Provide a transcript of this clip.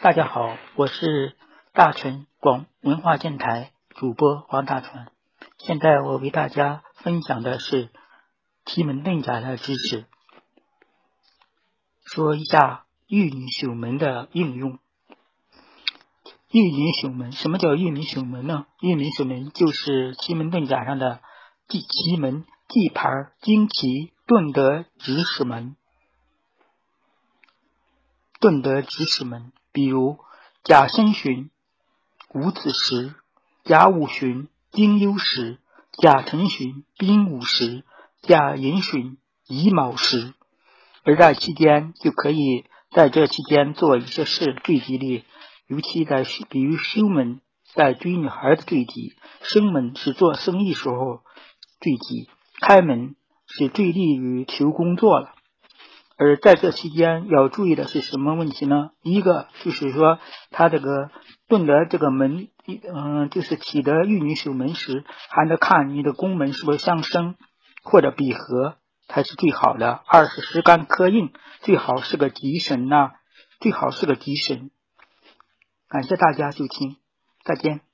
大家好，我是大纯广文化电台主播黄大纯。现在我为大家分享的是奇门遁甲的知识，说一下玉女守门的应用。玉女守门，什么叫玉女守门呢？玉女守门就是奇门遁甲上的第奇门、地牌、旌旗、遁德、指使门。遁德指使门，比如甲申旬、戊子时、甲午旬、丁酉时、甲辰旬、丙午时、甲寅旬、乙卯时，而在期间就可以在这期间做一些事最吉利。尤其在比如休门，在追女孩的最吉；生门是做生意时候最吉；开门是最利于求工作了。而在这期间要注意的是什么问题呢？一个就是说，他这个遁得这个门，嗯，就是起得玉女守门时，还得看你的宫门是不是相生或者闭合才是最好的。二是时干克印，最好是个吉神呐，最好是个吉神。感谢大家收听，再见。